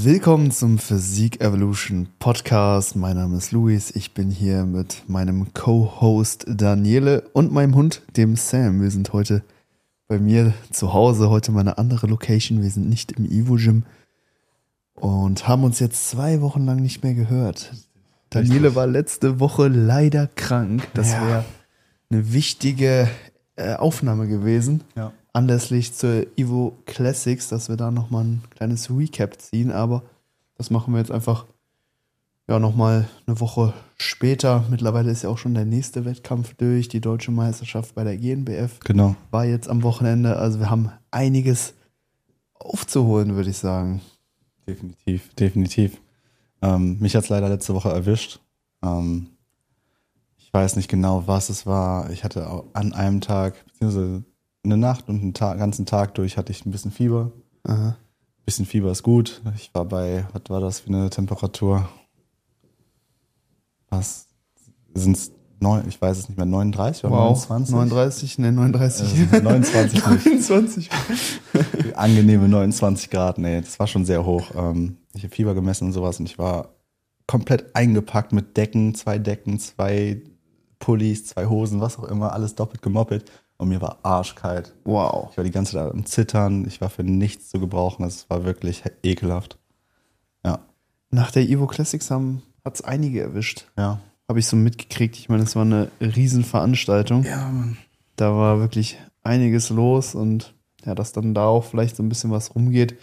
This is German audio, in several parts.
Willkommen zum Physik Evolution Podcast. Mein Name ist Luis. Ich bin hier mit meinem Co-Host Daniele und meinem Hund, dem Sam. Wir sind heute bei mir zu Hause, heute mal eine andere Location. Wir sind nicht im Evo Gym und haben uns jetzt zwei Wochen lang nicht mehr gehört. Daniele war letzte Woche leider krank. Das Ja. wäre eine wichtige äh, Aufnahme gewesen Ja. Anlässlich zur Evo Classics, dass wir da nochmal ein kleines Recap ziehen, aber das machen wir jetzt einfach ja nochmal eine Woche später. Mittlerweile ist ja auch schon der nächste Wettkampf durch. Die deutsche Meisterschaft bei der GNBF Genau. war jetzt am Wochenende. Also wir haben einiges aufzuholen, würde ich sagen. Definitiv, definitiv. Ähm, mich hat es leider letzte Woche erwischt. Ähm, ich weiß nicht genau, was es war. Ich hatte an einem Tag, beziehungsweise eine Nacht und einen Tag, ganzen Tag durch hatte ich ein bisschen Fieber. Aha. Ein bisschen Fieber ist gut. Ich war bei, was war das für eine Temperatur? Was sind es? Ich weiß es nicht mehr, 39 oder 29? 39, ne, 39. Äh, 29 nicht. 29. angenehme 29 Grad, nee, das war schon sehr hoch. Ähm, ich habe Fieber gemessen und sowas und ich war komplett eingepackt mit Decken, zwei Decken, zwei Pullis, zwei Hosen, was auch immer, alles doppelt gemoppelt und mir war arschkalt. Wow. Ich war die ganze Zeit am Zittern, ich war für nichts zu gebrauchen, es war wirklich ekelhaft. Ja, Nach der Evo Classics haben hat es einige erwischt. ja. Habe ich so mitgekriegt. Ich meine, es war eine Riesenveranstaltung. Ja, Mann. Da war wirklich einiges los und ja, dass dann da auch vielleicht so ein bisschen was rumgeht,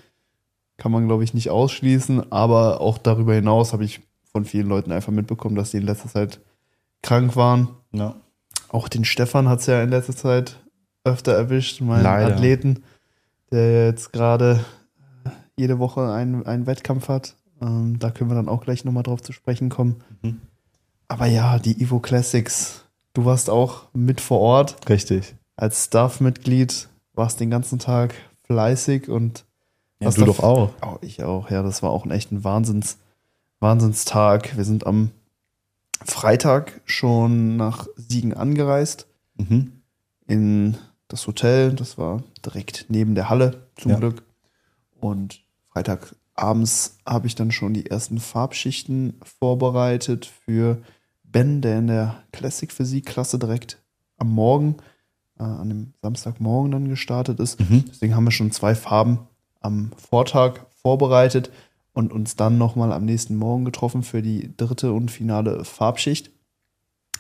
kann man, glaube ich, nicht ausschließen. Aber auch darüber hinaus habe ich von vielen Leuten einfach mitbekommen, dass die in letzter Zeit krank waren. Ja. Auch den Stefan hat es ja in letzter Zeit öfter erwischt, meinen Leider. Athleten, der jetzt gerade jede Woche einen, einen Wettkampf hat. Ähm, da können wir dann auch gleich nochmal drauf zu sprechen kommen. Mhm. Aber ja, die Evo Classics. Du warst auch mit vor Ort Richtig. als Staff-Mitglied, warst den ganzen Tag fleißig und Ja, du doch auch. Oh, ich auch, ja, das war auch ein echt ein Wahnsinns, Wahnsinnstag. Wir sind am Freitag schon nach Siegen angereist Mhm. in das Hotel. Das war direkt neben der Halle, zum Ja. Glück. Und Freitagabends habe ich dann schon die ersten Farbschichten vorbereitet für Ben, der in der Classic Physik-Klasse direkt am Morgen, äh, an dem Samstagmorgen dann gestartet ist. Mhm. Deswegen haben wir schon zwei Farben am Vortag vorbereitet und uns dann nochmal am nächsten Morgen getroffen für die dritte und finale Farbschicht.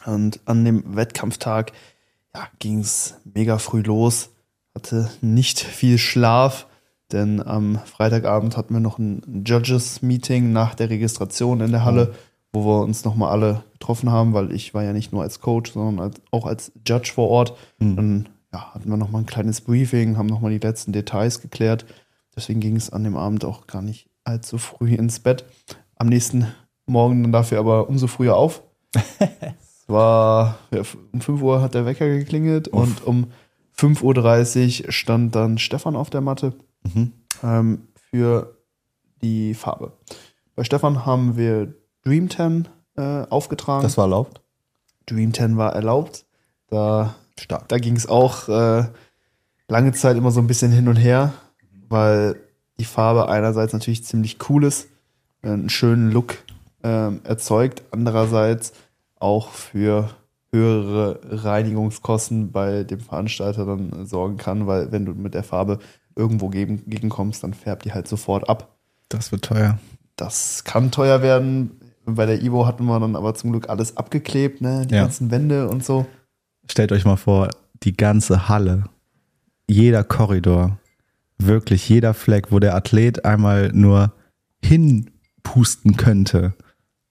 Und an dem Wettkampftag ja, ging es mega früh los, hatte nicht viel Schlaf, denn am Freitagabend hatten wir noch ein Judges-Meeting nach der Registration in der Halle, wo wir uns nochmal alle getroffen haben, weil ich war ja nicht nur als Coach, sondern als, auch als Judge vor Ort. Mhm. Dann ja, hatten wir nochmal ein kleines Briefing, haben nochmal die letzten Details geklärt. Deswegen ging es an dem Abend auch gar nicht allzu früh ins Bett. Am nächsten Morgen dann dafür aber umso früher auf. es war, ja, um 5 Uhr hat der Wecker geklingelt Uff. und um 5.30 Uhr stand dann Stefan auf der Matte Mhm. ähm, für die Farbe. Bei Stefan haben wir Dream 10 äh, aufgetragen. Das war erlaubt? Dream 10 war erlaubt. Da Stark. da ging es auch äh, lange Zeit immer so ein bisschen hin und her, weil die Farbe einerseits natürlich ziemlich cool ist, äh, einen schönen Look ähm, erzeugt, andererseits auch für höhere Reinigungskosten bei dem Veranstalter dann sorgen kann, weil wenn du mit der Farbe irgendwo gegen, gegenkommst, dann färbt die halt sofort ab. Das wird teuer. Das kann teuer werden. Bei der Ivo hatten wir dann aber zum Glück alles abgeklebt, ne? die Ja. ganzen Wände und so. Stellt euch mal vor, die ganze Halle, jeder Korridor, wirklich jeder Fleck, wo der Athlet einmal nur hinpusten könnte,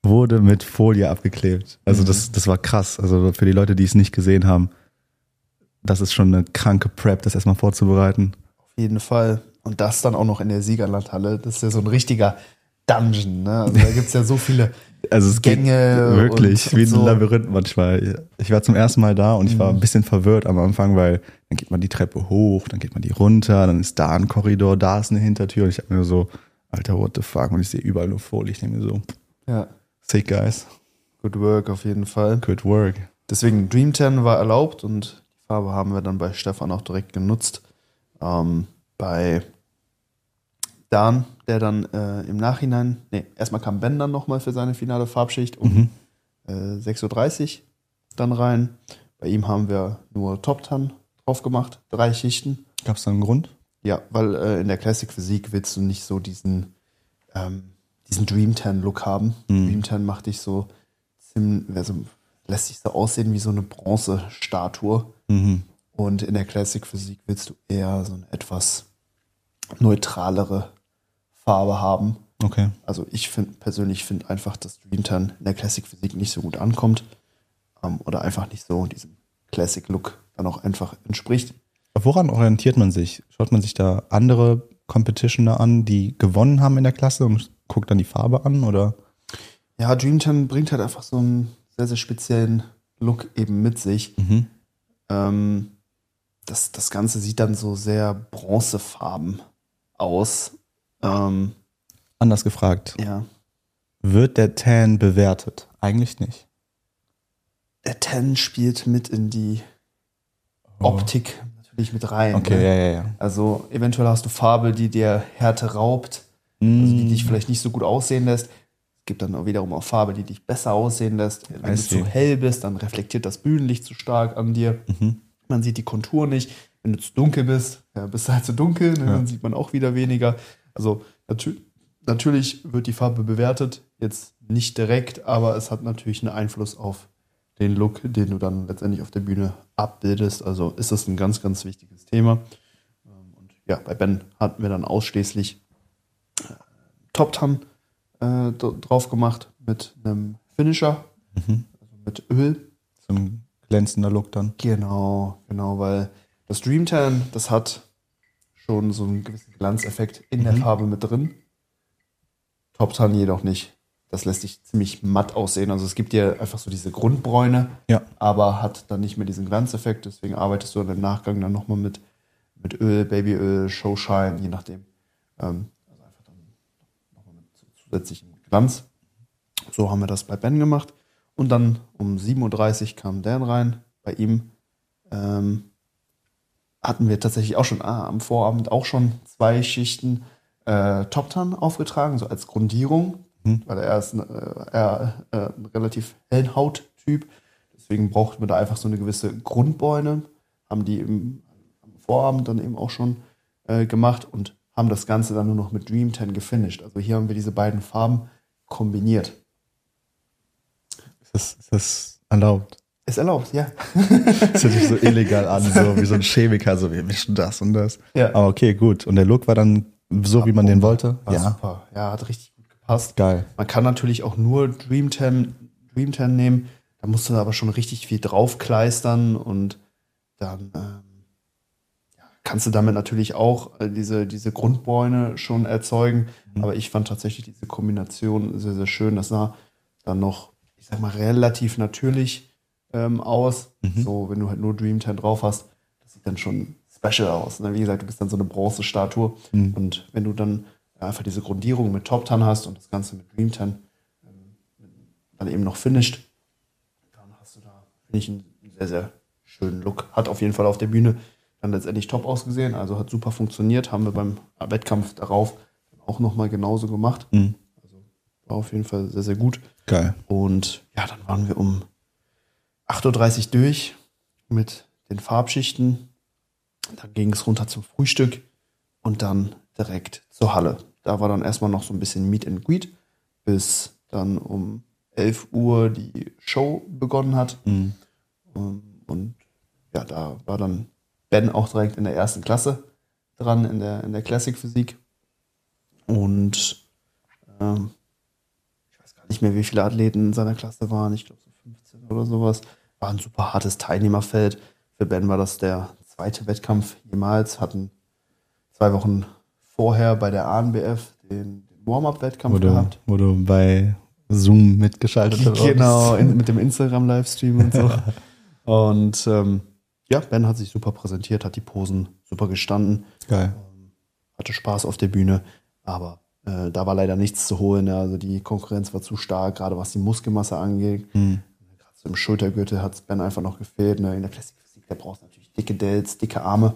wurde mit Folie abgeklebt. Also Mhm. das, das war krass. Also für die Leute, die es nicht gesehen haben, das ist schon eine kranke Prep, das erstmal vorzubereiten. Auf jeden Fall. Und das dann auch noch in der Siegerlandhalle. Das ist ja so ein richtiger Dungeon. Ne? Also da gibt es ja so viele Also es geht Gänge. wirklich und, wie ein so. Labyrinth manchmal. Ich war zum ersten Mal da und ich war Mhm. ein bisschen verwirrt am Anfang, weil dann geht man die Treppe hoch, dann geht man die runter, dann ist da ein Korridor, da ist eine Hintertür und ich habe mir so, Alter, what the fuck? Und ich sehe überall nur Folie. Ich denke mir so, Ja, sick guys, good work auf jeden Fall. good work. Deswegen Dream 10 war erlaubt und die Farbe haben wir dann bei Stefan auch direkt genutzt. Ähm, bei Dan, der dann äh, im Nachhinein, nee, erstmal kam Ben dann nochmal für seine finale Farbschicht um Mhm. äh, 6.30 Uhr dann rein. Bei ihm haben wir nur Top Tan drauf gemacht, drei Schichten. Gab es da einen Grund? Ja, weil äh, in der Classic Physik willst du nicht so diesen, ähm, diesen Dream Tan Look haben. Mhm. Dream Tan macht dich so, ziemlich, also lässt sich so aussehen wie so eine Bronzestatue. Mhm. Und in der Classic Physik willst du eher so eine etwas neutralere Farbe haben. Okay. Also ich finde persönlich finde einfach, dass Dream Tan in der Classic Physik nicht so gut ankommt ähm, oder einfach nicht so diesem Classic Look dann auch einfach entspricht. Woran orientiert man sich? Schaut man sich da andere Competitioner an, die gewonnen haben in der Klasse und guckt dann die Farbe an oder? Ja, Dream Tan bringt halt einfach so einen sehr, sehr speziellen Look eben mit sich. Mhm. Ähm, das, das Ganze sieht dann so sehr bronzefarben aus. Ähm, Anders gefragt, ja. wird der Tan bewertet? Eigentlich nicht. Der Tan spielt mit in die Optik natürlich mit rein. Oh. Okay, ne? ja, ja, ja. Also eventuell hast du Farbe, die dir Härte raubt, also die dich vielleicht nicht so gut aussehen lässt. Es gibt dann auch wiederum auch Farbe, die dich besser aussehen lässt. Wenn I du see. zu hell bist, dann reflektiert das Bühnenlicht zu stark an dir. Mhm. Man sieht die Kontur nicht. Wenn du zu dunkel bist, ja, bist du halt zu dunkel, ne, Ja. dann sieht man auch wieder weniger. Also natü natürlich wird die Farbe bewertet, jetzt nicht direkt, aber es hat natürlich einen Einfluss auf den Look, den du dann letztendlich auf der Bühne abbildest. Also ist das ein ganz, ganz wichtiges Thema. Ähm, Und ja, bei Ben hatten wir dann ausschließlich äh, Top Tan äh, drauf gemacht mit einem Finisher, Mhm. also mit Öl. So ein glänzender Look dann. Genau, genau, weil das Dream Tan, das hat schon so einen gewissen Glanzeffekt in der Mhm. Farbe mit drin. Top Tan jedoch nicht. Das lässt sich ziemlich matt aussehen. Also es gibt dir einfach so diese Grundbräune, Ja. aber hat dann nicht mehr diesen Glanzeffekt. Deswegen arbeitest du dann im Nachgang dann nochmal mit, mit Öl, Babyöl, Showshine, je nachdem. Ähm, also einfach dann nochmal mit zu- zusätzlichem Glanz. So haben wir das bei Ben gemacht. Und dann um 7.30 Uhr kam Dan rein. Bei ihm ähm, hatten wir tatsächlich auch schon ah, am Vorabend auch schon zwei Schichten äh, Top Tan aufgetragen, so als Grundierung, Weil er ist ein, äh, eher, äh, ein relativ hellen Hauttyp. Deswegen brauchten wir da einfach so eine gewisse Grundbeune. Haben die im, am Vorabend dann eben auch schon äh, gemacht und haben das Ganze dann nur noch mit Dream Tan gefinisht. Also hier haben wir diese beiden Farben kombiniert. Ist das, ist das erlaubt? Ist erlaubt, ja. Das hört sich so illegal an, so wie so ein Chemiker, so wir mischen das und das. Ja. Aber okay, gut. Und der Look war dann so, wie man den wollte? War ja. super. Ja, hat richtig gut gepasst. Geil. Man kann natürlich auch nur Dream Tan, Dream Tan nehmen. Da musst du aber schon richtig viel draufkleistern und dann ähm, kannst du damit natürlich auch äh, diese, diese Grundbräune schon erzeugen. Aber ich fand tatsächlich diese Kombination sehr, sehr schön. Das sah dann noch, ich sag mal, relativ natürlich ähm, aus. So, wenn du halt nur Dream Tan drauf hast, das sieht dann schon special aus. Ne? Wie gesagt, du bist dann so eine Bronzestatue. Und wenn du dann einfach diese Grundierung mit Top Tan hast und das Ganze mit Dream Tan ähm, dann eben noch finished, dann hast du da, finde ich, einen sehr, sehr schönen Look. Hat auf jeden Fall auf der Bühne dann letztendlich top ausgesehen, also hat super funktioniert. Haben wir beim Wettkampf darauf auch nochmal genauso gemacht. Mhm. Also war auf jeden Fall sehr, sehr gut. Geil. Und ja, dann waren wir um 8.30 Uhr durch mit den Farbschichten. Dann ging es runter zum Frühstück und dann direkt zur Halle. Da war dann erstmal noch so ein bisschen Meet and Greet, bis dann um 11 Uhr die Show begonnen hat. Mhm. Ähm, Und ja, da war dann Ben auch direkt in der ersten Klasse dran, in der, in der Classic Physik. Und ähm, ich weiß gar nicht mehr, wie viele Athleten in seiner Klasse waren. Ich glaube so 15 oder sowas. War ein super hartes Teilnehmerfeld. Für Ben war das der zweite Wettkampf jemals. Hatten zwei Wochen vorher bei der ANBF den, den Warm-Up-Wettkampf gehabt. wo du bei Zoom mitgeschaltet hast. Genau, in, mit dem Instagram-Livestream und so. und ähm, ja, Ben hat sich super präsentiert, hat die Posen super gestanden, Geil. hatte Spaß auf der Bühne, aber äh, da war leider nichts zu holen. Also die Konkurrenz war zu stark, gerade was die Muskelmasse angeht. Mhm. Gerade so im Schultergürtel hat es Ben einfach noch gefehlt. Ne. In der Classic Physik, da brauchst du natürlich dicke Delts, dicke Arme.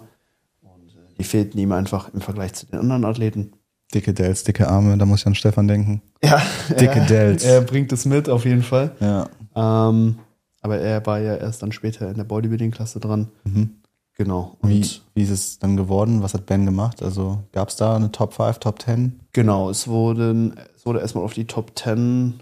Die fehlten ihm einfach im Vergleich zu den anderen Athleten. Dicke Dells, dicke Arme, da muss ich an Stefan denken. Ja, Dicke er, Dells. Er bringt es mit, auf jeden Fall. Ja. Ähm, aber er war ja erst dann später in der Bodybuilding-Klasse dran. Mhm. Genau. Und Wie, wie ist es dann geworden? Was hat Ben gemacht? Also gab es da eine Top 5, Top 10? genau, es wurde, es wurde erstmal auf die Top 10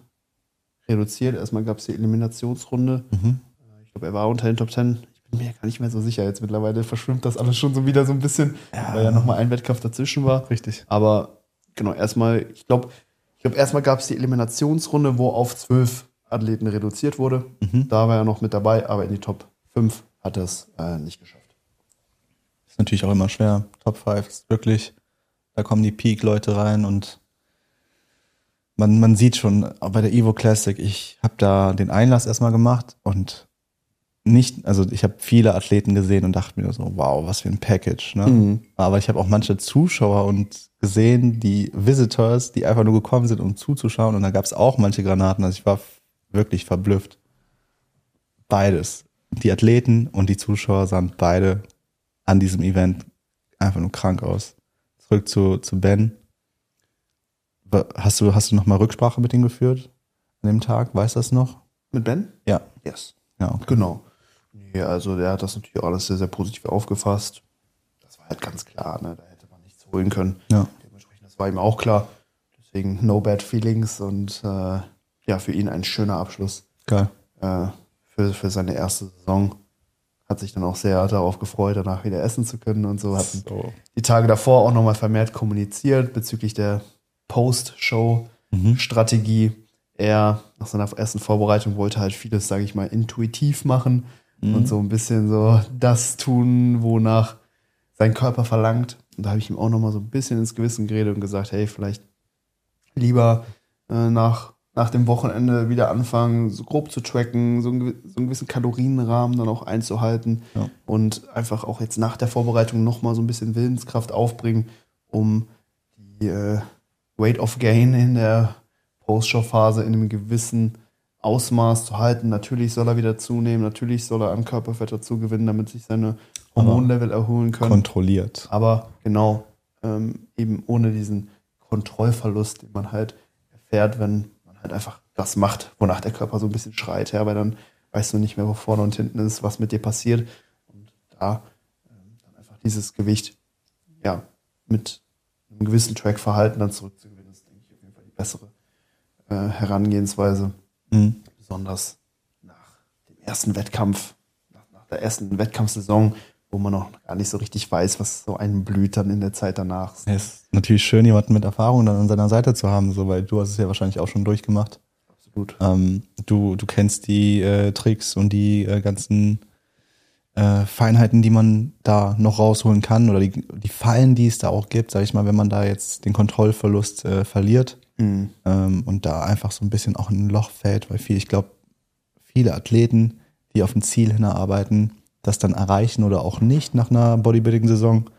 reduziert. Erstmal gab es die Eliminationsrunde. Mhm. Ich glaube, er war unter den Top 10. Ich bin mir gar nicht mehr so sicher. Jetzt mittlerweile verschwimmt das alles schon so wieder so ein bisschen, Ja. weil ja nochmal ein Wettkampf dazwischen war. Richtig. Aber genau, erstmal, ich glaube, ich glaube, erstmal gab es die Eliminationsrunde, wo auf zwölf Athleten reduziert wurde. Mhm. Da war er noch mit dabei, aber in die Top 5 hat er es äh, nicht geschafft. Ist natürlich auch immer schwer. Top 5 ist wirklich, da kommen die Peak-Leute rein und man, man sieht schon bei der Evo Classic, ich habe da den Einlass erstmal gemacht und nicht, also ich habe viele Athleten gesehen und dachte mir so, wow, was für ein Package. Ne? Mhm. Aber ich habe auch manche Zuschauer und gesehen, die Visitors, die einfach nur gekommen sind, um zuzuschauen. Und da gab es auch manche Granaten. Also ich war wirklich verblüfft. Beides. Die Athleten und die Zuschauer sahen beide an diesem Event einfach nur krank aus. Zurück zu, zu Ben. Hast du, hast du nochmal Rücksprache mit ihm geführt an dem Tag? Weißt du das noch? Mit Ben? Ja. Yes. Ja, okay. Genau. Nee, also der hat das natürlich auch alles sehr, sehr positiv aufgefasst. Das war halt ganz klar, ne? Da hätte man nichts holen können. Ja. Dementsprechend, das war ihm auch klar. Deswegen no bad feelings und äh, ja, für ihn ein schöner Abschluss Geil. äh, für, für seine erste Saison. Hat sich dann auch sehr darauf gefreut, danach wieder essen zu können und so. Hatten So. die Tage davor auch nochmal vermehrt kommuniziert bezüglich der Post-Show-Strategie. Er nach seiner ersten Vorbereitung wollte halt vieles, sage ich mal, intuitiv machen und so ein bisschen so das tun, wonach sein Körper verlangt. Und da habe ich ihm auch nochmal so ein bisschen ins Gewissen geredet und gesagt, hey, vielleicht lieber äh, nach, nach dem Wochenende wieder anfangen, so grob zu tracken, so einen, so einen gewissen Kalorienrahmen dann auch einzuhalten Ja. und einfach auch jetzt nach der Vorbereitung nochmal so ein bisschen Willenskraft aufbringen, um die äh, Weight of Gain in der Post-Show-Phase in einem gewissen Ausmaß zu halten. Natürlich soll er wieder zunehmen, natürlich soll er an Körperfett dazu gewinnen, damit sich seine Hormonlevel erholen können. Kontrolliert. Aber genau, ähm, eben ohne diesen Kontrollverlust, den man halt erfährt, wenn man halt einfach das macht, wonach der Körper so ein bisschen schreit, ja, weil dann weißt du nicht mehr, wo vorne und hinten ist, was mit dir passiert. Und da ähm, dann einfach dieses Gewicht, ja, mit einem gewissen Trackverhalten dann zurückzugewinnen, ist, denke ich, auf jeden Fall die bessere äh, Herangehensweise Mhm. besonders nach dem ersten Wettkampf, nach, nach der ersten Wettkampfsaison, wo man noch gar nicht so richtig weiß, was so einen blüht dann in der Zeit danach. Es ist natürlich schön, jemanden mit Erfahrung dann an seiner Seite zu haben, so, weil du hast es ja wahrscheinlich auch schon durchgemacht. Absolut. Ähm, du, du kennst die äh, Tricks und die äh, ganzen äh, Feinheiten, die man da noch rausholen kann oder die, die Fallen, die es da auch gibt, sag ich mal, wenn man da jetzt den Kontrollverlust äh, verliert Mhm. ähm, und da einfach so ein bisschen auch in ein Loch fällt, weil viel, ich glaube, viele Athleten, die auf ein Ziel hinarbeiten, das dann erreichen oder auch nicht nach einer Bodybuilding-Saison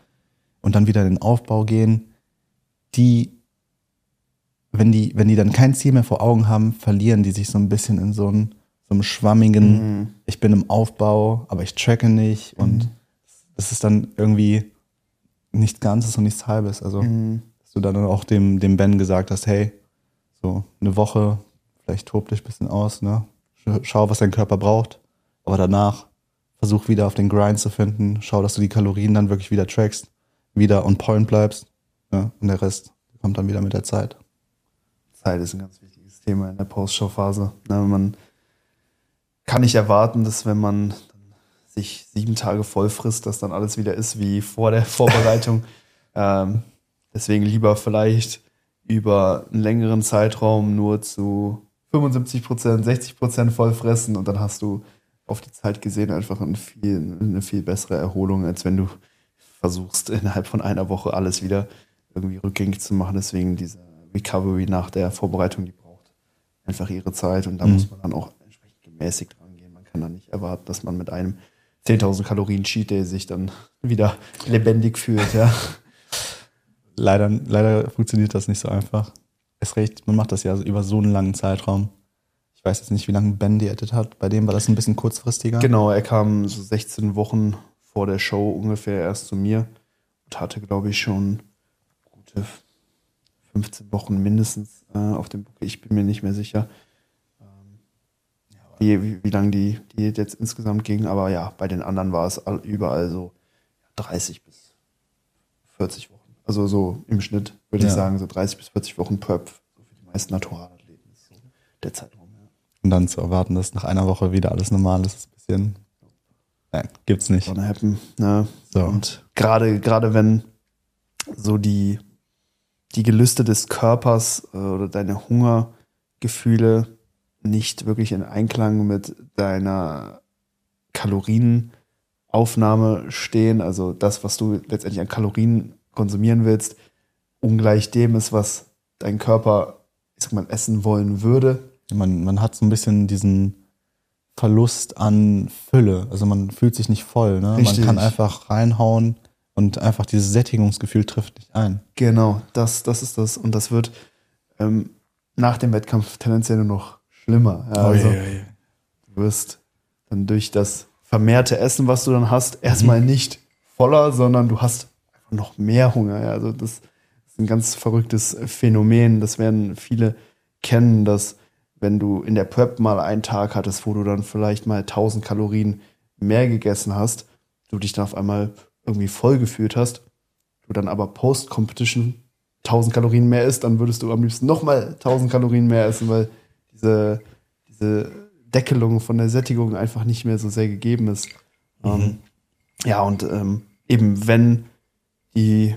und dann wieder in den Aufbau gehen, die, wenn die, wenn die dann kein Ziel mehr vor Augen haben, verlieren die sich so ein bisschen in so, ein, so einem schwammigen, Mhm. ich bin im Aufbau, aber ich tracke nicht und das ist dann irgendwie nichts Ganzes und nichts Halbes. Also Mhm. Dass du dann auch dem, dem Ben gesagt hast, hey, so eine Woche, vielleicht tob dich ein bisschen aus, ne? Sch- Schau, was dein Körper braucht. Aber danach versuch wieder auf den Grind zu finden. Schau, dass du die Kalorien dann wirklich wieder trackst, wieder on point bleibst. Ja? Und der Rest kommt dann wieder mit der Zeit. Zeit ist ein ganz wichtiges Thema in der Post-Show-Phase. Na, Man kann nicht erwarten, dass wenn man sich sieben Tage voll frisst, dass dann alles wieder ist wie vor der Vorbereitung. ähm, deswegen lieber vielleicht über einen längeren Zeitraum nur zu 75 Prozent, 60 Prozent voll fressen und dann hast du auf die Zeit gesehen einfach ein viel, eine viel bessere Erholung, als wenn du versuchst, innerhalb von einer Woche alles wieder irgendwie rückgängig zu machen. Deswegen diese Recovery nach der Vorbereitung, die braucht einfach ihre Zeit und da Mhm. muss man dann auch entsprechend gemäßigt rangehen. Man kann dann nicht erwarten, dass man mit einem 10.000 Kalorien Cheat Day sich dann wieder lebendig fühlt, ja. Leider, leider funktioniert das nicht so einfach. Es recht, man macht das ja über so einen langen Zeitraum. Ich weiß jetzt nicht, wie lange Ben diätet hat. Bei dem war das ein bisschen kurzfristiger. Genau, er kam so 16 Wochen vor der Show ungefähr erst zu mir und hatte, glaube ich, schon gute 15 Wochen mindestens äh, auf dem Buckel. Ich bin mir nicht mehr sicher, ähm, wie, wie, wie lange die Diät jetzt insgesamt ging. Aber ja, bei den anderen war es all, überall so 30 bis 40 Wochen. Also so im Schnitt würde Ja. ich sagen, so 30 bis 40 Wochen Prep. So für die meisten Naturalathleten ist so der Zeitraum. Ja. Und dann zu erwarten, dass nach einer Woche wieder alles normal ist, ist ein bisschen. Nein, gibt's nicht. Gonna happen. Ne? So. Und gerade, gerade wenn so die, die Gelüste des Körpers äh, oder deine Hungergefühle nicht wirklich in Einklang mit deiner Kalorienaufnahme stehen, also das, was du letztendlich an Kalorien konsumieren willst, ungleich dem ist, was dein Körper, ich sag mal, essen wollen würde. Man, man hat so ein bisschen diesen Verlust an Fülle. Also man fühlt sich nicht voll. Ne? Man kann einfach reinhauen und einfach dieses Sättigungsgefühl trifft nicht ein. Genau, das, das ist das. Und das wird ähm, nach dem Wettkampf tendenziell nur noch schlimmer. Ja, also, du wirst dann durch das vermehrte Essen, was du dann hast, erstmal nicht voller, sondern du hast noch mehr Hunger. Ja, also das ist ein ganz verrücktes Phänomen. Das werden viele kennen, dass wenn du in der Prep mal einen Tag hattest, wo du dann vielleicht mal 1000 Kalorien mehr gegessen hast, du dich dann auf einmal irgendwie voll gefühlt hast, du dann aber Post-Competition 1000 Kalorien mehr isst, dann würdest du am liebsten nochmal 1000 Kalorien mehr essen, weil diese, diese Deckelung von der Sättigung einfach nicht mehr so sehr gegeben ist. Ähm, ja, und ähm, eben wenn die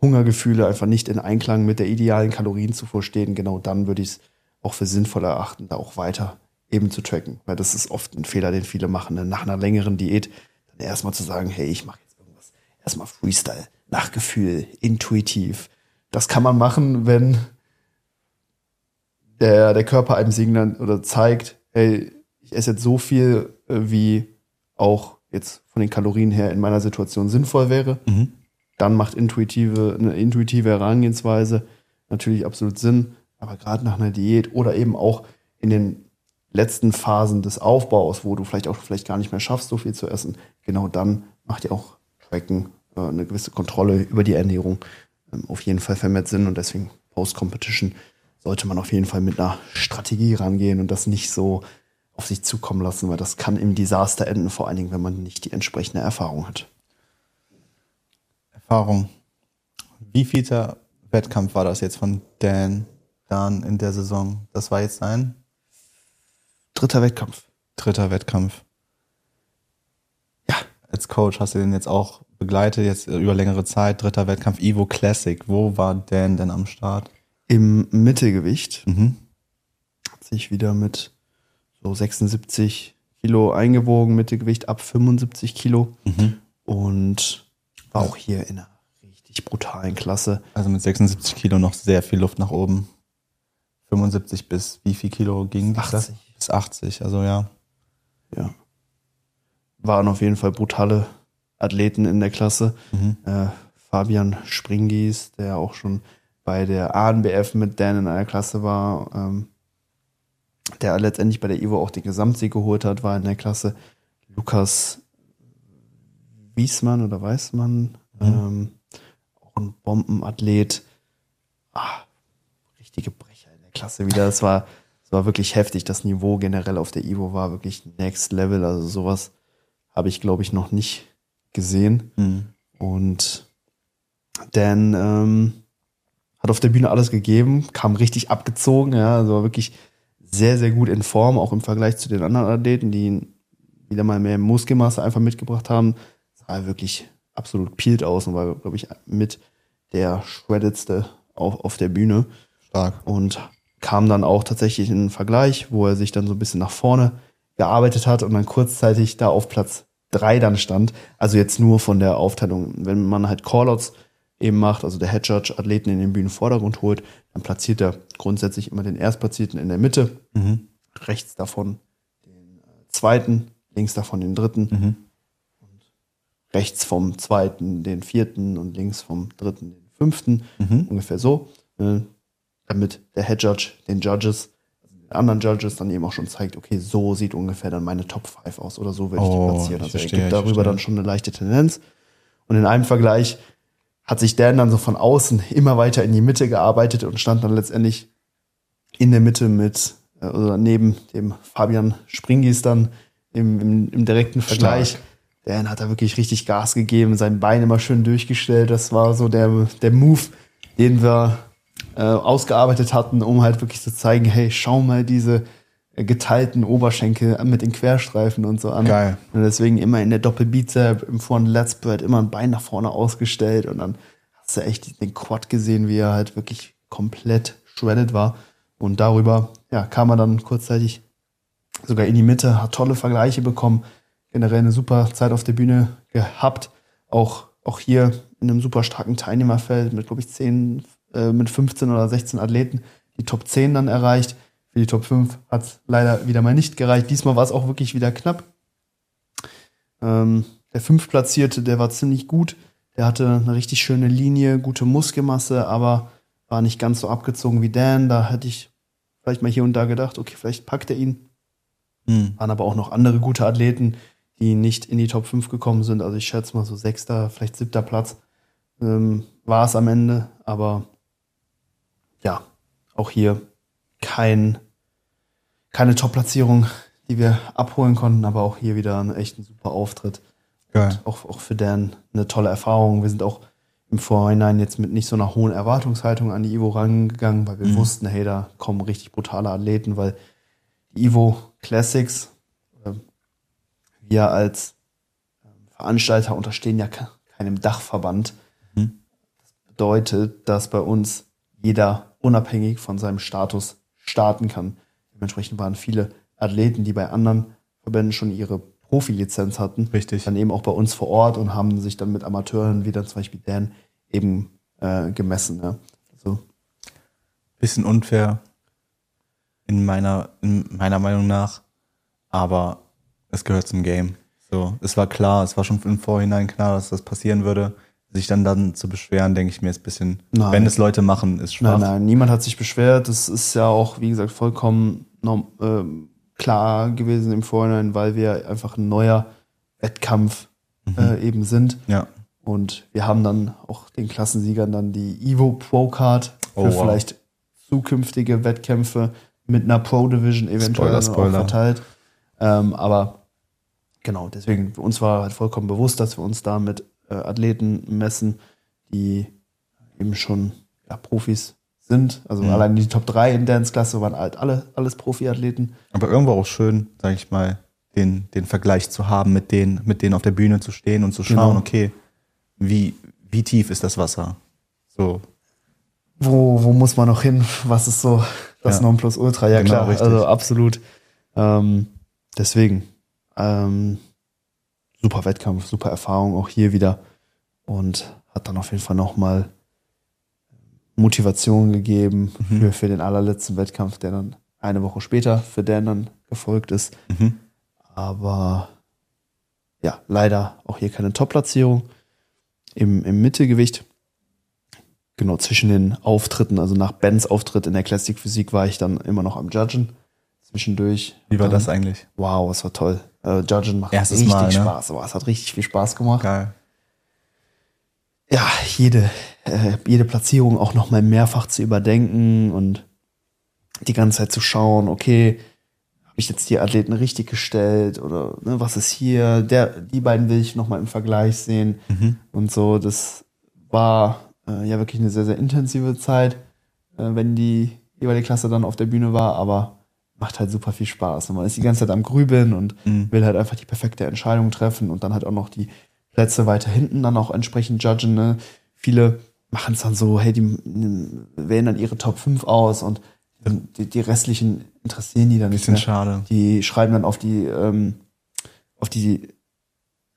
Hungergefühle einfach nicht in Einklang mit der idealen Kalorienzufuhr stehen, genau dann würde ich es auch für sinnvoll erachten, da auch weiter eben zu tracken. Weil das ist oft ein Fehler, den viele machen. ne? Nach einer längeren Diät dann erstmal zu sagen, hey, ich mache jetzt irgendwas. Erstmal Freestyle, nach Gefühl, intuitiv. Das kann man machen, wenn der, der Körper einem signal oder zeigt, hey, ich esse jetzt so viel, äh, wie auch jetzt von den Kalorien her in meiner Situation sinnvoll wäre. Dann macht intuitive, eine intuitive Herangehensweise natürlich absolut Sinn. Aber gerade nach einer Diät oder eben auch in den letzten Phasen des Aufbaus, wo du vielleicht auch vielleicht gar nicht mehr schaffst, so viel zu essen, genau dann macht ja auch Tracken, äh, eine gewisse Kontrolle über die Ernährung ähm, auf jeden Fall vermehrt Sinn und deswegen Post-Competition sollte man auf jeden Fall mit einer Strategie rangehen und das nicht so auf sich zukommen lassen, weil das kann im Desaster enden, vor allen Dingen, wenn man nicht die entsprechende Erfahrung hat. Erfahrung. Wie vielter Wettkampf war das jetzt von Dan Dan in der Saison? Das war jetzt ein Dritter Wettkampf. dritter Wettkampf. Ja, Als Coach hast du den jetzt auch begleitet, jetzt über längere Zeit. Dritter Wettkampf Evo Classic. Wo war Dan denn am Start? im Mittelgewicht Mhm. hat sich wieder mit so 76 Kilo eingewogen, Mittelgewicht ab 75 Kilo Mhm. und war auch hier in einer richtig brutalen Klasse. Also mit 76 Kilo noch sehr viel Luft nach oben. 75 bis wie viel Kilo ging die 80. Klasse? Bis 80, also ja. Ja. Waren auf jeden Fall brutale Athleten in der Klasse. Mhm. Äh, Fabian Springies, der auch schon bei der ANBF mit Dan in einer Klasse war, ähm, der letztendlich bei der Ivo auch den Gesamtsieg geholt hat, war in der Klasse. Lukas Wiesmann oder Weißmann, ähm, auch ein Bombenathlet. Ah, richtige Brecher in der Klasse wieder. Es war, es war wirklich heftig. Das Niveau generell auf der Ivo war wirklich next level. Also sowas habe ich, glaube ich, noch nicht gesehen. Mhm. Und Dan ähm, hat auf der Bühne alles gegeben, kam richtig abgezogen, ja, also war wirklich sehr, sehr gut in Form, auch im Vergleich zu den anderen Athleten, die wieder mal mehr Muskelmasse einfach mitgebracht haben. Sah er wirklich absolut peeled aus und war, glaube ich, mit der shreddedste auf, auf der Bühne Stark. und kam dann auch tatsächlich in einen Vergleich, wo er sich dann so ein bisschen nach vorne gearbeitet hat und dann kurzzeitig da auf Platz drei dann stand. Also jetzt nur von der Aufteilung. Wenn man halt Callouts eben macht, also der Head Judge Athleten in den Bühnenvordergrund holt, dann platziert er grundsätzlich immer den Erstplatzierten in der Mitte, Mhm. rechts davon den äh, zweiten, links davon den dritten, Mhm. rechts vom zweiten den vierten und links vom dritten den fünften. Mhm. Ungefähr so. äh, Damit der Head Judge den Judges, also den anderen Judges dann eben auch schon zeigt, okay, so sieht ungefähr dann meine Top 5 aus oder so würde ich Oh, die platzieren. Also er verstehe, gibt darüber verstehe. dann schon eine leichte Tendenz. Und in einem Vergleich hat sich Dan dann so von außen immer weiter in die Mitte gearbeitet und stand dann letztendlich in der Mitte mit, äh, oder neben dem Fabian Springis dann im, im, im direkten Vergleich. Stark. Dan hat da wirklich richtig Gas gegeben, sein Bein immer schön durchgestellt. Das war so der, der Move, den wir äh, ausgearbeitet hatten, um halt wirklich zu zeigen, hey, schau mal diese geteilten Oberschenkel mit den Querstreifen und so an. Geil. Und deswegen immer in der Doppelbizep, im Vorn Let's Spread immer ein Bein nach vorne ausgestellt und dann hast du echt den Quad gesehen, wie er halt wirklich komplett shredded war. Und darüber, ja, kam er dann kurzzeitig sogar in die Mitte, hat tolle Vergleiche bekommen, generell eine super Zeit auf der Bühne gehabt. Auch, auch hier in einem super starken Teilnehmerfeld mit, glaube ich, 10, äh, mit 15 oder 16 Athleten die Top 10 dann erreicht. Für die Top 5 hat es leider wieder mal nicht gereicht. Diesmal war es auch wirklich wieder knapp. Ähm, der Fünftplatzierte, der war ziemlich gut. Der hatte eine richtig schöne Linie, gute Muskelmasse, aber war nicht ganz so abgezogen wie Dan. Da hätte ich vielleicht mal hier und da gedacht, okay, vielleicht packt er ihn. Hm. Waren aber auch noch andere gute Athleten, die nicht in die Top 5 gekommen sind. Also ich schätze mal so sechster, vielleicht siebter Platz ähm, war es am Ende. Aber ja, auch hier kein, keine Top-Platzierung, die wir abholen konnten, aber auch hier wieder ein echt ein super Auftritt. Geil. Auch, auch für Dan eine tolle Erfahrung. Wir sind auch im Vorhinein jetzt mit nicht so einer hohen Erwartungshaltung an die Ivo rangegangen, weil wir Mhm. wussten, hey, da kommen richtig brutale Athleten, weil die Ivo Classics, äh, wir als ähm, Veranstalter unterstehen ja ke- keinem Dachverband. Mhm. Das bedeutet, dass bei uns jeder unabhängig von seinem Status starten kann. Dementsprechend waren viele Athleten, die bei anderen Verbänden schon ihre Profilizenz hatten, Richtig. dann eben auch bei uns vor Ort und haben sich dann mit Amateuren, wie dann zum Beispiel Dan, eben äh, gemessen. Ja. Also, Bisschen unfair in meiner, in meiner Meinung nach, aber es gehört zum Game. So, es war klar, es war schon im Vorhinein klar, dass das passieren würde. Sich dann dann zu beschweren, denke ich mir, ist ein bisschen, Nein. wenn es Leute machen, ist schwach. nein, nein, niemand hat sich beschwert. Das ist ja auch, wie gesagt, vollkommen ähm, klar gewesen im Vorhinein, weil wir einfach ein neuer Wettkampf äh, eben sind. Ja, Und wir haben dann auch den Klassensiegern dann die Evo Pro Card für Oh, wow. vielleicht zukünftige Wettkämpfe mit einer Pro Division eventuell Spoiler, Spoiler. verteilt. Ähm, aber genau, deswegen, uns war halt vollkommen bewusst, dass wir uns da mit äh, Athleten messen, die eben schon ja, Profis sind. Also Mhm. allein die Top 3 in Dance-Klasse waren halt alle, alles Profi-Athleten. aber irgendwo auch schön, sage ich mal, den, den Vergleich zu haben, mit denen, mit denen auf der Bühne zu stehen und zu schauen, Genau. okay, wie, wie tief ist das Wasser? So, wo, wo muss man noch hin? Was ist so das Ja. Nonplusultra? Ja, Genau, klar, richtig. also absolut. Ähm, deswegen, ähm, super Wettkampf, super Erfahrung auch hier wieder und hat dann auf jeden Fall nochmal Motivation gegeben Mhm. für, für den allerletzten Wettkampf, der dann eine Woche später für Dan dann gefolgt ist. mhm. Aber ja, leider auch hier keine Top-Platzierung. Im, Im Mittelgewicht, genau zwischen den Auftritten, also nach Bens Auftritt in der Classic Physik war ich dann immer noch am Judgen. Zwischendurch. wie war Ähm, das eigentlich? Wow, es war toll. Äh, Judgen macht Erstes richtig Mal, ne? Spaß. Aber es hat richtig viel Spaß gemacht. Geil. Ja, jede, äh, jede Platzierung auch nochmal mehrfach zu überdenken und die ganze Zeit zu schauen, okay, habe ich jetzt die Athleten richtig gestellt oder ne, was ist hier? Der, die beiden will ich nochmal im Vergleich sehen Mhm. und so. Das war äh, ja wirklich eine sehr, sehr intensive Zeit, äh, wenn die jeweilige Klasse dann auf der Bühne war, aber macht halt super viel Spaß. Und man ist die ganze Zeit am Grübeln und Mhm. will halt einfach die perfekte Entscheidung treffen und dann halt auch noch die Plätze weiter hinten dann auch entsprechend judgen. Ne? Viele machen es dann so, hey, die wählen dann ihre Top 5 aus und die, die restlichen interessieren die dann nicht Bisschen schade. Die schreiben dann auf die, ähm, auf die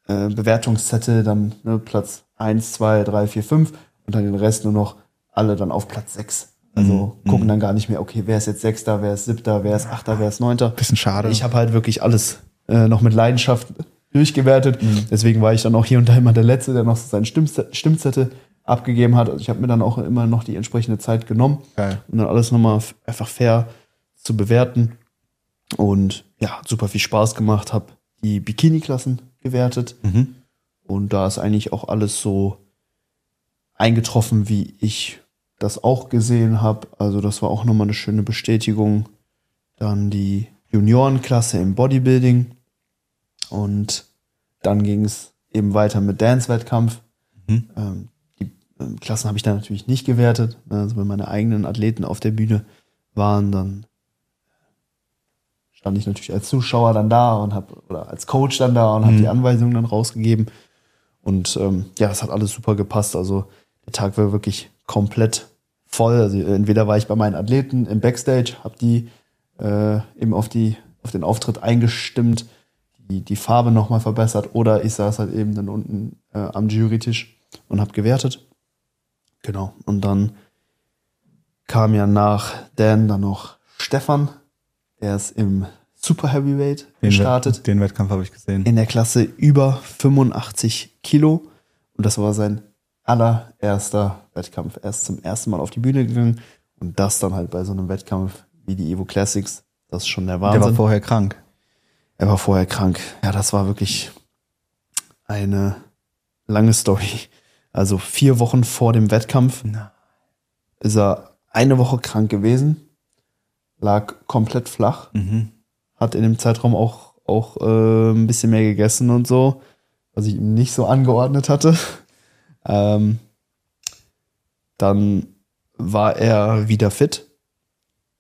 äh, Bewertungszettel dann ne, Platz 1, 2, 3, 4, 5 und dann den Rest nur noch alle dann auf Platz 6. Also Mhm. gucken dann gar nicht mehr, okay, wer ist jetzt Sechster, wer ist Siebter, wer ist Achter, wer ist Neunter. Bisschen schade. Ich habe halt wirklich alles äh, noch mit Leidenschaft durchgewertet. Mhm. Deswegen war ich dann auch hier und da immer der Letzte, der noch so seinen Stimmzettel, Stimmzettel abgegeben hat. Also ich habe mir dann auch immer noch die entsprechende Zeit genommen, Geil. um dann alles nochmal einfach fair zu bewerten. Und ja, hat super viel Spaß gemacht, habe die Bikini-Klassen gewertet. Mhm. Und da ist eigentlich auch alles so eingetroffen, wie ich das auch gesehen habe. Also das war auch nochmal eine schöne Bestätigung. Dann die Juniorenklasse im Bodybuilding und dann ging es eben weiter mit Dance-Wettkampf. Mhm. Ähm, die ähm, Klassen habe ich dann natürlich nicht gewertet. Also wenn meine eigenen Athleten auf der Bühne waren, dann stand ich natürlich als Zuschauer dann da und habe oder als Coach dann da und mhm. habe die Anweisungen dann rausgegeben. Und ähm, ja, das hat alles super gepasst. Also der Tag war wirklich komplett voll. Also entweder war ich bei meinen Athleten im Backstage, habe die äh, eben auf die auf den Auftritt eingestimmt, die die Farbe nochmal verbessert, oder ich saß halt eben dann unten äh, am Jurytisch und habe gewertet. Genau. Und dann kam ja nach Dan dann noch Stefan, der ist im Super Heavyweight den gestartet. Den Wettkampf habe ich gesehen. In der Klasse über 85 Kilo. Und das war sein allererster Wettkampf. Er ist zum ersten Mal auf die Bühne gegangen und das dann halt bei so einem Wettkampf wie die Evo Classics. Das ist schon der Wahnsinn. Der war vorher krank. Er war vorher krank. Ja, das war wirklich eine lange Story. Also vier Wochen vor dem Wettkampf ist er eine Woche krank gewesen, lag komplett flach, Mhm. hat in dem Zeitraum auch, auch äh, ein bisschen mehr gegessen und so, was ich ihm nicht so angeordnet hatte. Ähm, dann war er wieder fit,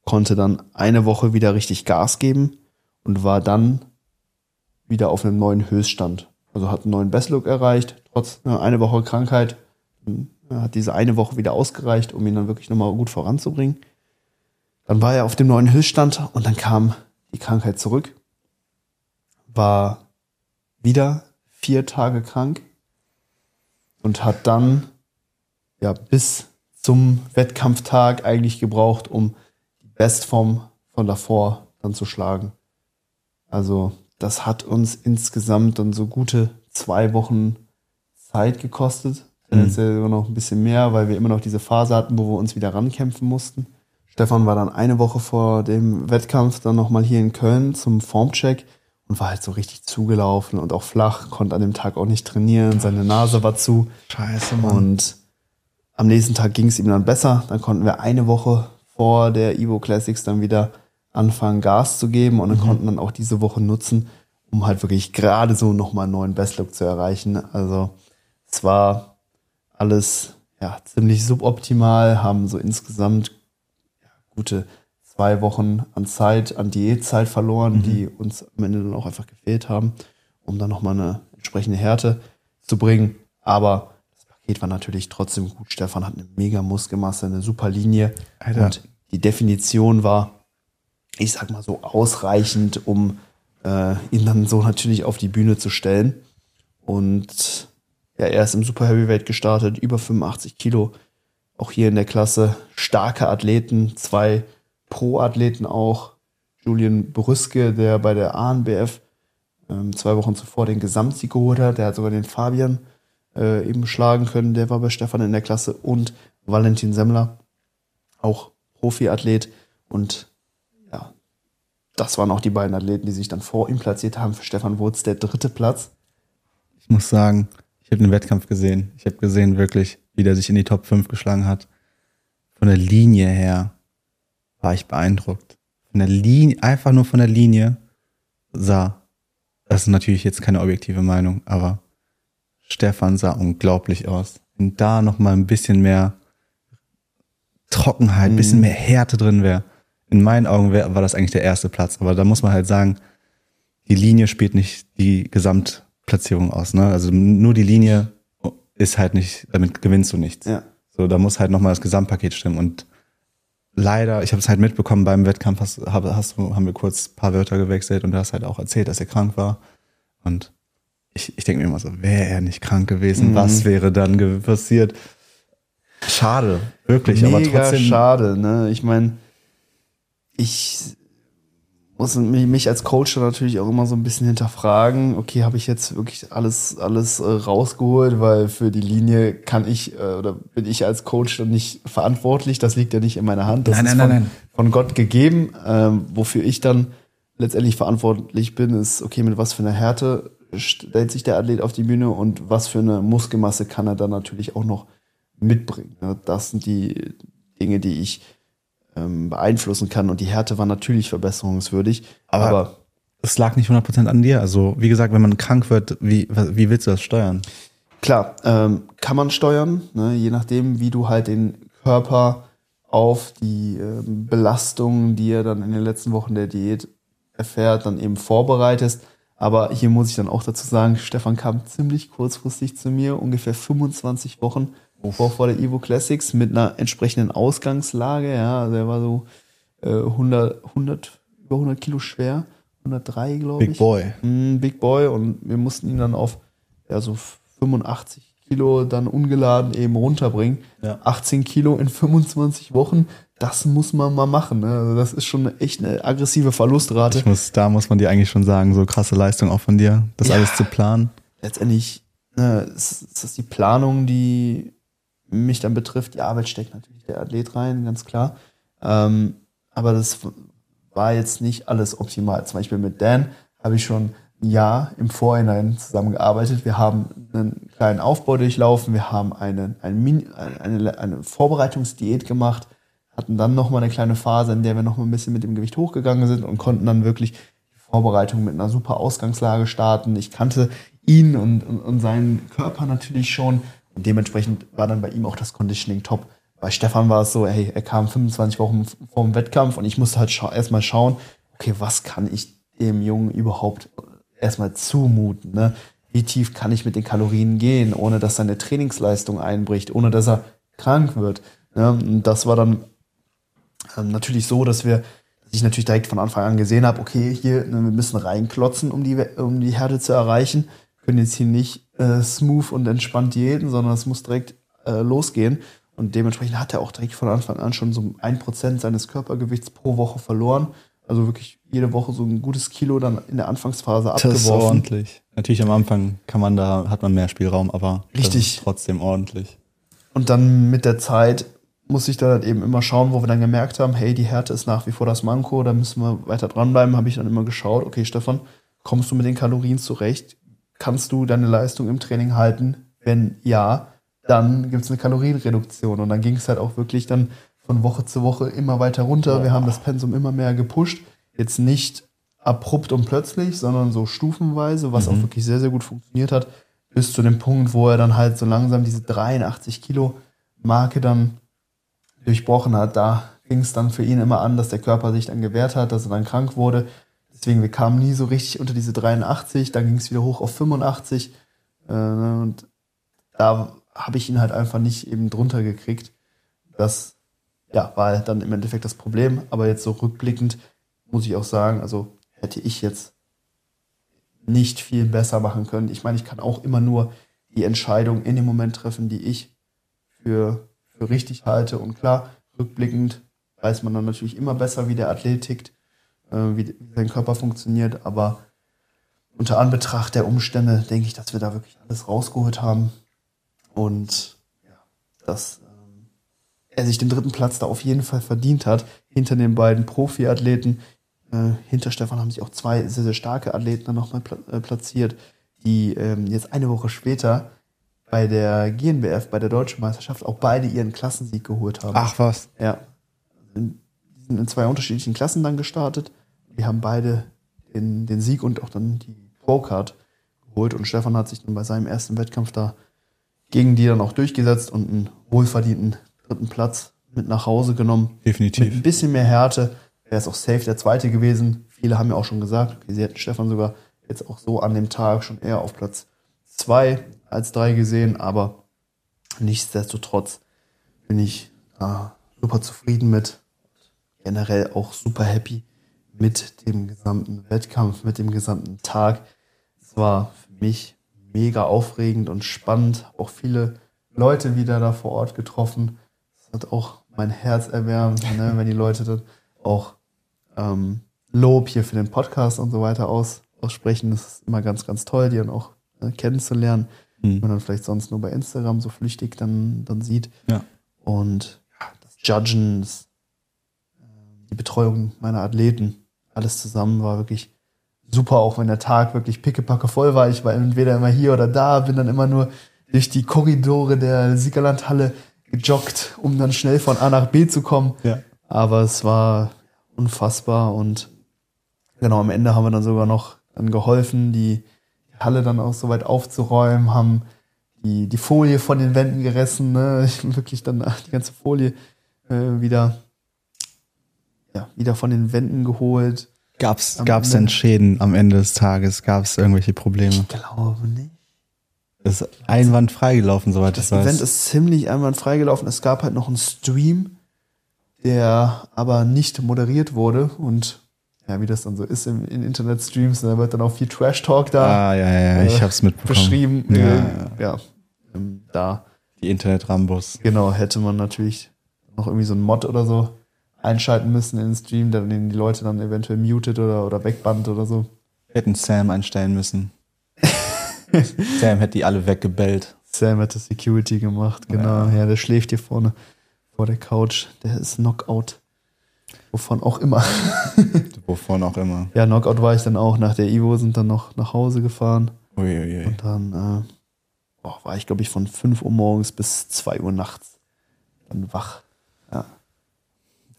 konnte dann eine Woche wieder richtig Gas geben und war dann wieder auf einem neuen Höchststand. Also hat einen neuen Bestlook erreicht, trotz einer eine Woche Krankheit. Hat diese eine Woche wieder ausgereicht, um ihn dann wirklich nochmal gut voranzubringen. Dann war er auf dem neuen Höchststand und dann kam die Krankheit zurück. War wieder vier Tage krank und hat dann ja bis zum Wettkampftag eigentlich gebraucht, um die Bestform von davor dann zu schlagen. Also das hat uns insgesamt dann so gute zwei Wochen Zeit gekostet. Tendenziell sogar noch ein bisschen mehr, weil wir immer noch diese Phase hatten, wo wir uns wieder rankämpfen mussten. Stefan war dann eine Woche vor dem Wettkampf dann nochmal hier in Köln zum Formcheck und war halt so richtig zugelaufen und auch flach, konnte an dem Tag auch nicht trainieren, seine Nase war zu. Scheiße, Und am nächsten Tag ging es ihm dann besser. Dann konnten wir eine Woche vor der Evo Classics dann wieder anfangen, Gas zu geben und dann konnten dann auch diese Woche nutzen, um halt wirklich gerade so nochmal einen neuen Bestlook zu erreichen. Also es war alles ja ziemlich suboptimal, haben so insgesamt ja, gute zwei Wochen an Zeit, an Diätzeit verloren, die uns am Ende dann auch einfach gefehlt haben, um dann nochmal eine entsprechende Härte zu bringen. Aber das Paket war natürlich trotzdem gut. Stefan hat eine mega Muskelmasse, eine super Linie. Alter. Und die Definition war, ich sag mal so, ausreichend, um äh, ihn dann so natürlich auf die Bühne zu stellen. Und ja, er ist im Super Heavyweight gestartet, über 85 Kilo. Auch hier in der Klasse starke Athleten, zwei Pro-Athleten auch. Julian Brüske, der bei der ANBF ähm, zwei Wochen zuvor den Gesamtsieg geholt hat. Der hat sogar den Fabian äh, eben schlagen können. Der war bei Stefan in der Klasse. Und Valentin Semmler, auch Profiathlet. Und ja, das waren auch die beiden Athleten, die sich dann vor ihm platziert haben. Für Stefan Wurz der dritte Platz. Ich muss sagen, ich habe den Wettkampf gesehen. Ich habe gesehen wirklich, wie der sich in die Top 5 geschlagen hat. Von der Linie her war ich beeindruckt. Von der Linie, einfach nur von der Linie sah, das ist natürlich jetzt keine objektive Meinung, aber Stefan sah unglaublich aus. Wenn da noch mal ein bisschen mehr Trockenheit, ein bisschen mehr Härte drin wäre. In meinen Augen wär, war das eigentlich der erste Platz. Aber da muss man halt sagen, die Linie spielt nicht die Gesamtplatzierung aus. Ne? Also nur die Linie ist halt nicht, damit gewinnst du nichts. Ja. So, da muss halt nochmal das Gesamtpaket stimmen. Und leider, ich habe es halt mitbekommen beim Wettkampf, hast, hast, haben wir kurz ein paar Wörter gewechselt und du hast halt auch erzählt, dass er krank war. Und ich, ich denke mir immer so, wäre er nicht krank gewesen, Mhm. was wäre dann passiert? Schade, wirklich, aber Mega trotzdem. schade. Ne? Ich meine, ich muss mich, als Coach dann natürlich auch immer so ein bisschen hinterfragen. Okay, habe ich jetzt wirklich alles alles äh, rausgeholt, weil für die Linie kann ich äh, oder bin ich als Coach dann nicht verantwortlich. Das liegt ja nicht in meiner Hand. Das Nein, ist nein, von, nein, von Gott gegeben. Ähm, wofür ich dann letztendlich verantwortlich bin, ist okay, mit was für einer Härte stellt sich der Athlet auf die Bühne und was für eine Muskelmasse kann er dann natürlich auch noch mitbringt. Ne? Das sind die Dinge, die ich ähm, beeinflussen kann. Und die Härte war natürlich verbesserungswürdig. Aber, aber es lag nicht 100% an dir. Also, wie gesagt, wenn man krank wird, wie, wie willst du das steuern? Klar, ähm, kann man steuern, ne? je nachdem, wie du halt den Körper auf die ähm, Belastungen, die er dann in den letzten Wochen der Diät erfährt, dann eben vorbereitest. Aber hier muss ich dann auch dazu sagen, Stefan kam ziemlich kurzfristig zu mir, ungefähr 25 Wochen vor, vor der Evo Classics mit einer entsprechenden Ausgangslage. Ja, also er war so äh, 100, 100, über 100 Kilo schwer, 103 glaube ich. Big Boy. Mm, Big Boy und wir mussten ihn dann auf ja, so 85 Kilo dann ungeladen eben runterbringen. Ja. 18 Kilo in 25 Wochen, das muss man mal machen. Ne? Also das ist schon echt eine aggressive Verlustrate. Ich muss, da muss man dir eigentlich schon sagen, so krasse Leistung auch von dir, das Ja. alles zu planen. Letztendlich ne, ist, ist das die Planung, die mich dann betrifft. Die Arbeit steckt natürlich der Athlet rein, ganz klar. Ähm, aber das war jetzt nicht alles optimal. Zum Beispiel mit Dan habe ich schon ein Jahr im Vorhinein zusammengearbeitet. Wir haben einen kleinen Aufbau durchlaufen, wir haben eine, eine, eine, eine Vorbereitungsdiät gemacht, hatten dann nochmal eine kleine Phase, in der wir nochmal ein bisschen mit dem Gewicht hochgegangen sind und konnten dann wirklich die Vorbereitung mit einer super Ausgangslage starten. Ich kannte ihn und, und, und seinen Körper natürlich schon und dementsprechend war dann bei ihm auch das Conditioning top. Bei Stefan war es so, hey, er kam 25 Wochen vor dem Wettkampf und ich musste halt scha erstmal schauen, okay, was kann ich dem Jungen überhaupt erstmal zumuten, ne? Wie tief kann ich mit den Kalorien gehen, ohne dass seine Trainingsleistung einbricht, ohne dass er krank wird. Ne? Und das war dann ähm, natürlich so, dass wir, dass ich natürlich direkt von Anfang an gesehen habe, okay, hier, ne, wir müssen reinklotzen, um die, um die Härte zu erreichen. Können jetzt hier nicht äh, smooth und entspannt diäten, sondern es muss direkt äh, losgehen. Und dementsprechend hat er auch direkt von Anfang an schon so ein Prozent seines Körpergewichts pro Woche verloren. Also wirklich jede Woche so ein gutes Kilo dann in der Anfangsphase Das ist abgeworfen. ordentlich. Natürlich am Anfang kann man da, hat man mehr Spielraum, aber Richtig. ist trotzdem ordentlich. Und dann mit der Zeit muss ich dann halt eben immer schauen, wo wir dann gemerkt haben, hey, die Härte ist nach wie vor das Manko, da müssen wir weiter dranbleiben, habe ich dann immer geschaut, okay, Stefan, kommst du mit den Kalorien zurecht? Kannst du deine Leistung im Training halten? Wenn ja, dann gibt es eine Kalorienreduktion. Und dann ging es halt auch wirklich dann von Woche zu Woche immer weiter runter. Wir haben das Pensum immer mehr gepusht. Jetzt nicht abrupt und plötzlich, sondern so stufenweise, was auch wirklich sehr, sehr gut funktioniert hat, bis zu dem Punkt, wo er dann halt so langsam diese 83 Kilo Marke dann durchbrochen hat. Da ging es dann für ihn immer an, dass der Körper sich dann gewehrt hat, dass er dann krank wurde. Deswegen, wir kamen nie so richtig unter diese 83, dann ging es wieder hoch auf 85. Äh, und da habe ich ihn halt einfach nicht eben drunter gekriegt. Das ja, war halt dann im Endeffekt das Problem. Aber jetzt so rückblickend muss ich auch sagen, also hätte ich jetzt nicht viel besser machen können. Ich meine, ich kann auch immer nur die Entscheidung in dem Moment treffen, die ich für, für richtig halte. Und klar, rückblickend weiß man dann natürlich immer besser, wie der Athlet tickt, wie, wie sein Körper funktioniert. Aber unter Anbetracht der Umstände denke ich, dass wir da wirklich alles rausgeholt haben. Und ja, dass ähm, er sich den dritten Platz da auf jeden Fall verdient hat, hinter den beiden Profiathleten. Äh, hinter Stefan haben sich auch zwei sehr, sehr starke Athleten nochmal pla äh, platziert, die ähm, jetzt eine Woche später bei der GNBF, bei der Deutschen Meisterschaft, auch beide ihren Klassensieg geholt haben. Ach was. Ja. Sind in zwei unterschiedlichen Klassen dann gestartet. Die haben beide den, den Sieg und auch dann die Pro-Card geholt. Und Stefan hat sich dann bei seinem ersten Wettkampf da gegen die dann auch durchgesetzt und einen wohlverdienten dritten Platz mit nach Hause genommen. Mit ein Definitiv. bisschen mehr Härte wäre es auch safe der zweite gewesen. Viele haben ja auch schon gesagt, okay, sie hätten Stefan sogar jetzt auch so an dem Tag schon eher auf Platz zwei als drei gesehen, aber nichtsdestotrotz bin ich da super zufrieden mit. Generell auch super happy mit dem gesamten Wettkampf, mit dem gesamten Tag. Es war für mich mega aufregend und spannend. Auch viele Leute wieder da vor Ort getroffen. Das hat auch mein Herz erwärmt, ne, wenn die Leute dann auch ähm, Lob hier für den Podcast und so weiter aus, aussprechen. Das ist immer ganz, ganz toll, die dann auch äh, kennenzulernen, die man dann vielleicht sonst nur bei Instagram so flüchtig dann, dann sieht. Ja. Und ja, das Judgen, das, die Betreuung meiner Athleten, alles zusammen war wirklich super, auch wenn der Tag wirklich pickepacke voll war. Ich war entweder immer hier oder da, bin dann immer nur durch die Korridore der Siegerlandhalle gejoggt, um dann schnell von A nach B zu kommen. Ja. Aber es war unfassbar und genau am Ende haben wir dann sogar noch dann geholfen, die Halle dann auch soweit aufzuräumen, haben die, die Folie von den Wänden gerissen, ne? wirklich dann die ganze Folie äh, wieder, ja, wieder von den Wänden geholt. Gab's, Am gab's Ende- denn Schäden am Ende des Tages? Gab's irgendwelche Probleme? Ich glaube nicht. Ist einwandfrei gelaufen, soweit Das ich weiß. Event ist ziemlich einwandfrei gelaufen. Es gab halt noch einen Stream, der aber nicht moderiert wurde und ja, wie das dann so ist im, in Internetstreams, da wird dann auch viel Trash-Talk da ah, ja, ja, ja, ich äh, hab's mitbekommen. beschrieben. Ja, Äh, ja. Ähm, da Die Internet-Rambos. Genau, hätte man natürlich noch irgendwie so einen Mod oder so einschalten müssen in den Stream, der den die Leute dann eventuell mutet oder, oder wegbannt oder so. Wir hätten Sam einstellen müssen. Sam hätte die alle weggebellt. Sam hätte Security gemacht, genau. Ja. der schläft hier vorne vor der Couch. Der ist Knockout. Wovon auch immer. Wovon auch immer. Ja, Knockout war ich dann auch. Nach der Ivo sind dann noch nach Hause gefahren. Uiuiui. Und dann äh, oh, war ich, glaube ich, von 5 Uhr morgens bis 2 Uhr nachts dann wach.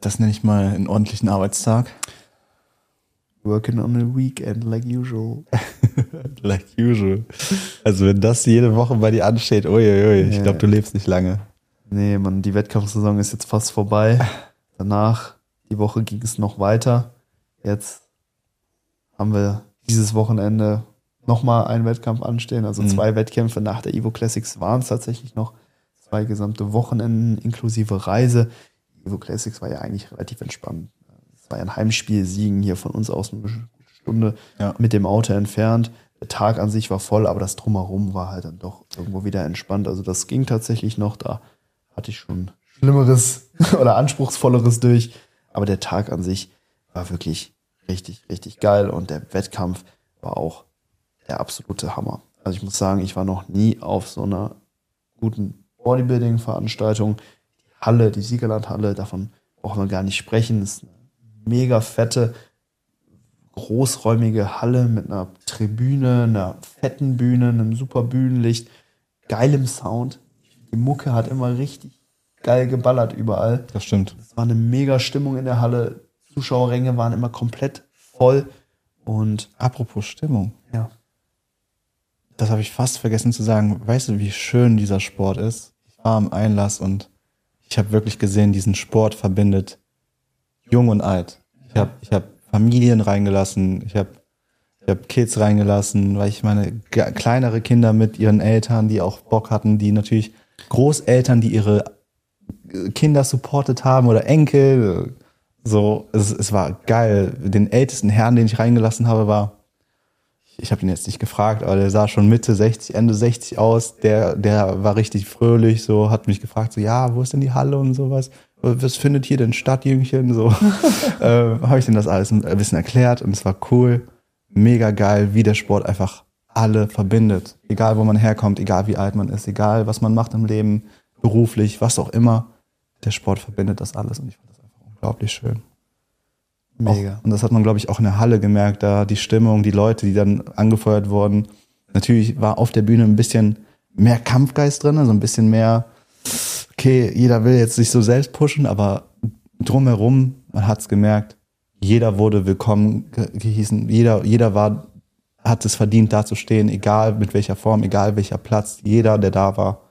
Das nenne ich mal einen ordentlichen Arbeitstag. Working on a weekend like usual. Like usual. Also wenn das jede Woche bei dir ansteht, uiuiui, ich glaube, du lebst nicht lange. Nee, man, die Wettkampfsaison ist jetzt fast vorbei. Danach, die Woche ging es noch weiter. Jetzt haben wir dieses Wochenende nochmal einen Wettkampf anstehen. Also Mhm. zwei Wettkämpfe nach der Evo Classics waren es tatsächlich noch. Zwei gesamte Wochenenden inklusive Reise. Evo Classics war ja eigentlich relativ entspannt. Es war ja ein Heimspiel, Siegen hier von uns aus eine Stunde Ja. mit dem Auto entfernt. Der Tag an sich war voll, aber das Drumherum war halt dann doch irgendwo wieder entspannt. Also das ging tatsächlich noch. Da hatte ich schon Schlimmeres oder Anspruchsvolleres durch. Aber der Tag an sich war wirklich richtig, richtig geil. Und der Wettkampf war auch der absolute Hammer. Also ich muss sagen, ich war noch nie auf so einer guten Bodybuilding-Veranstaltung. Die Halle, die Siegerlandhalle, davon brauchen wir gar nicht sprechen. Das ist eine mega fette, großräumige Halle mit einer Tribüne, einer fetten Bühne, einem super Bühnenlicht, geilem Sound. Die Mucke hat immer richtig geil geballert überall. Das stimmt. Es war eine mega Stimmung in der Halle. Zuschauerränge waren immer komplett voll. Und Apropos Stimmung. ja, Das habe ich fast vergessen zu sagen. Weißt du, wie schön dieser Sport ist? Ich war am Einlass und ich habe wirklich gesehen, diesen Sport verbindet jung und alt. Ich habe ich hab Familien reingelassen, ich habe ich hab Kids reingelassen, weil ich meine kleinere Kinder mit ihren Eltern, die auch Bock hatten, die natürlich Großeltern, die ihre äh, Kinder supportet haben oder Enkel. So, es, es war geil. Den ältesten Herrn, den ich reingelassen habe, war ich habe ihn jetzt nicht gefragt, aber der sah schon Mitte 60, Ende 60 aus. Der, der war richtig fröhlich, so hat mich gefragt, so ja, wo ist denn die Halle und sowas? Was findet hier denn statt, Jüngchen? So äh, habe ich ihm das alles ein bisschen erklärt und es war cool, mega geil, wie der Sport einfach alle verbindet. Egal, wo man herkommt, egal wie alt man ist, egal, was man macht im Leben, beruflich, was auch immer. Der Sport verbindet das alles und ich fand das einfach unglaublich schön. Mega. Auch, und das hat man, glaube ich, auch in der Halle gemerkt, da die Stimmung, die Leute, die dann angefeuert wurden. Natürlich war auf der Bühne ein bisschen mehr Kampfgeist drin, also ein bisschen mehr, okay, jeder will jetzt sich so selbst pushen, aber drumherum, man hat's gemerkt, jeder wurde willkommen ge- gehießen, jeder, jeder war, hat es verdient, da zu stehen, egal mit welcher Form, egal welcher Platz, jeder, der da war,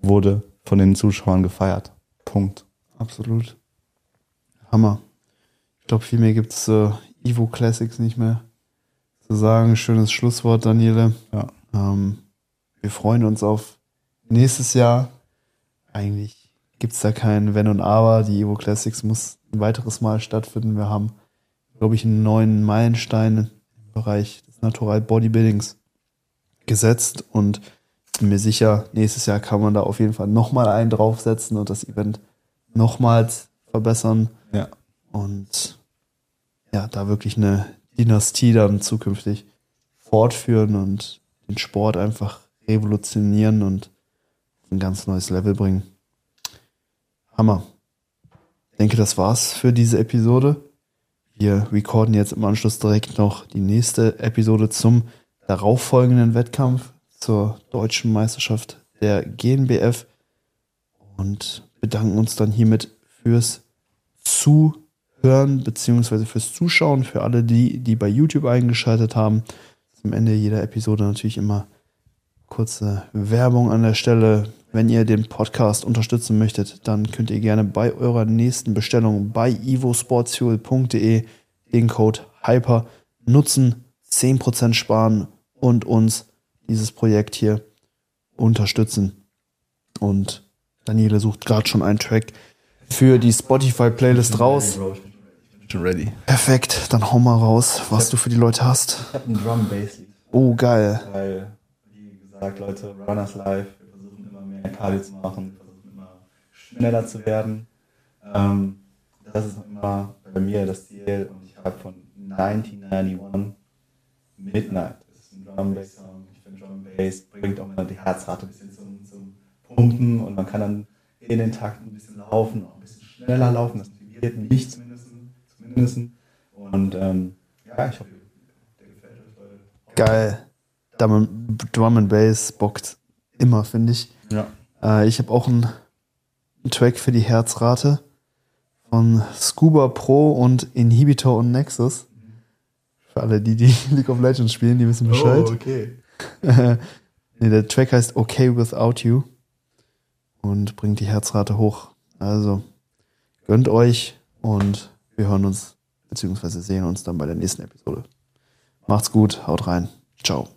wurde von den Zuschauern gefeiert. Punkt. Absolut. Hammer. Ich glaube, viel mehr gibt es äh, Evo Classics nicht mehr zu sagen. Schönes Schlusswort, Daniele. Ja. Ähm, wir freuen uns auf nächstes Jahr. Eigentlich gibt es da kein Wenn und Aber. Die Evo Classics muss ein weiteres Mal stattfinden. Wir haben, glaube ich, einen neuen Meilenstein im Bereich des Natural Bodybuildings gesetzt und bin mir sicher, nächstes Jahr kann man da auf jeden Fall nochmal einen draufsetzen und das Event nochmals verbessern Ja. und ja, da wirklich eine Dynastie dann zukünftig fortführen und den Sport einfach revolutionieren und ein ganz neues Level bringen. Hammer. Ich denke, das war's für diese Episode. Wir recorden jetzt im Anschluss direkt noch die nächste Episode zum darauffolgenden Wettkampf zur deutschen Meisterschaft der GNBF und bedanken uns dann hiermit fürs Zuhören beziehungsweise fürs Zuschauen, für alle die, die bei YouTube eingeschaltet haben. Zum Ende jeder Episode natürlich immer kurze Werbung an der Stelle. Wenn ihr den Podcast unterstützen möchtet, dann könnt ihr gerne bei eurer nächsten Bestellung bei ivosportsfuel.de den Code HYPER nutzen, 10% sparen und uns dieses Projekt hier unterstützen. Und Daniele sucht gerade schon einen Track für die Spotify-Playlist raus. Schon ready. Perfekt, dann hau mal raus, was du für die Leute hast. Ich habe einen Drum Bass Lied, Oh, geil. weil, wie gesagt, Leute, Runners Life, wir versuchen immer mehr Cardio zu machen, wir versuchen immer schneller zu werden. Ähm, das ist immer bei mir das Ziel und ich habe von 1991 Midnight, das ist ein Drum Bass Song. Ich finde Drum Bass bringt auch immer die Herzrate ein bisschen zum, zum Pumpen und man kann dann in den Takt ein bisschen laufen, auch ein bisschen schneller laufen. Das motiviert mich zumindest. Zumindest. Und ähm, ja, ich hoffe, der gefällt euch. Weil Geil. Drum, Drum and Bass bockt immer, finde ich. ja. Äh, ich habe auch einen, einen Track für die Herzrate von Scuba Pro und Inhibitor und Nexus. Für alle, die die League of Legends spielen, die wissen Bescheid. Oh, okay. nee, der Track heißt Okay Without You und bringt die Herzrate hoch. Also gönnt euch und wir hören uns beziehungsweise sehen uns dann bei der nächsten Episode. Macht's gut, haut rein. Ciao.